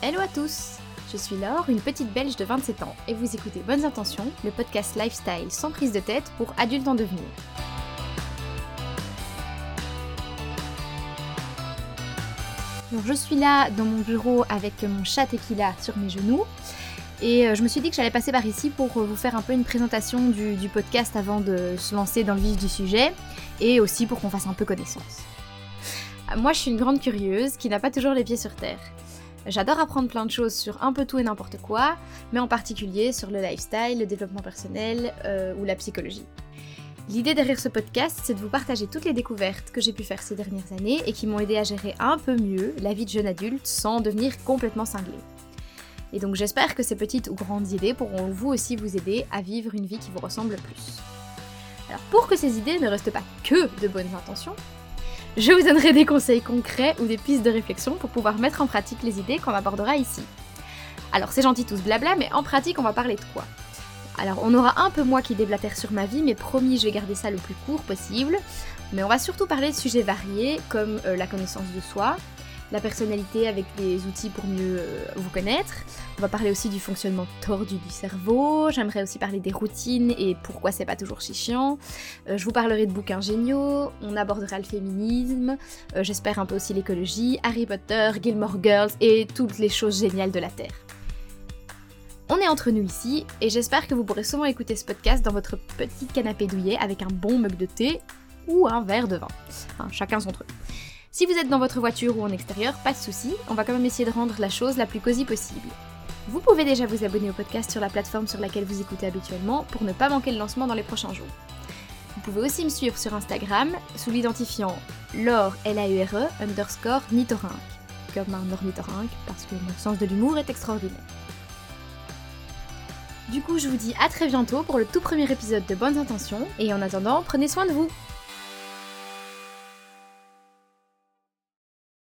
Hello à tous Je suis Laure, une petite belge de 27 ans, et vous écoutez Bonnes Intentions, le podcast lifestyle sans prise de tête pour adultes en devenir. Donc je suis là dans mon bureau avec mon chat Tequila sur mes genoux. Et euh, je me suis dit que j'allais passer par ici pour euh, vous faire un peu une présentation du, du podcast avant de se lancer dans le vif du sujet et aussi pour qu'on fasse un peu connaissance. Moi, je suis une grande curieuse qui n'a pas toujours les pieds sur terre. J'adore apprendre plein de choses sur un peu tout et n'importe quoi, mais en particulier sur le lifestyle, le développement personnel euh, ou la psychologie. L'idée derrière ce podcast, c'est de vous partager toutes les découvertes que j'ai pu faire ces dernières années et qui m'ont aidé à gérer un peu mieux la vie de jeune adulte sans devenir complètement cinglé. Et donc j'espère que ces petites ou grandes idées pourront vous aussi vous aider à vivre une vie qui vous ressemble plus. Alors pour que ces idées ne restent pas que de bonnes intentions, je vous donnerai des conseils concrets ou des pistes de réflexion pour pouvoir mettre en pratique les idées qu'on abordera ici. Alors c'est gentil tout blabla, mais en pratique on va parler de quoi? Alors on aura un peu moi qui déblatère sur ma vie, mais promis je vais garder ça le plus court possible. Mais on va surtout parler de sujets variés comme euh, la connaissance de soi, la personnalité avec des outils pour mieux euh, vous connaître. On va parler aussi du fonctionnement tordu du cerveau. J'aimerais aussi parler des routines et pourquoi c'est pas toujours chiant. Euh, je vous parlerai de bouquins géniaux. On abordera le féminisme. Euh, j'espère un peu aussi l'écologie, Harry Potter, Gilmore Girls et toutes les choses géniales de la Terre. On est entre nous ici et j'espère que vous pourrez souvent écouter ce podcast dans votre petit canapé douillet avec un bon mug de thé ou un verre de vin. Chacun son truc. Si vous êtes dans votre voiture ou en extérieur, pas de souci, on va quand même essayer de rendre la chose la plus cosy possible. Vous pouvez déjà vous abonner au podcast sur la plateforme sur laquelle vous écoutez habituellement pour ne pas manquer le lancement dans les prochains jours. Vous pouvez aussi me suivre sur Instagram sous l'identifiant Laure L-A-U-R-E underscore Nitorinque, comme un ornithorynque parce que mon sens de l'humour est extraordinaire. Du coup, je vous dis à très bientôt pour le tout premier épisode de Bonnes Intentions et en attendant, prenez soin de vous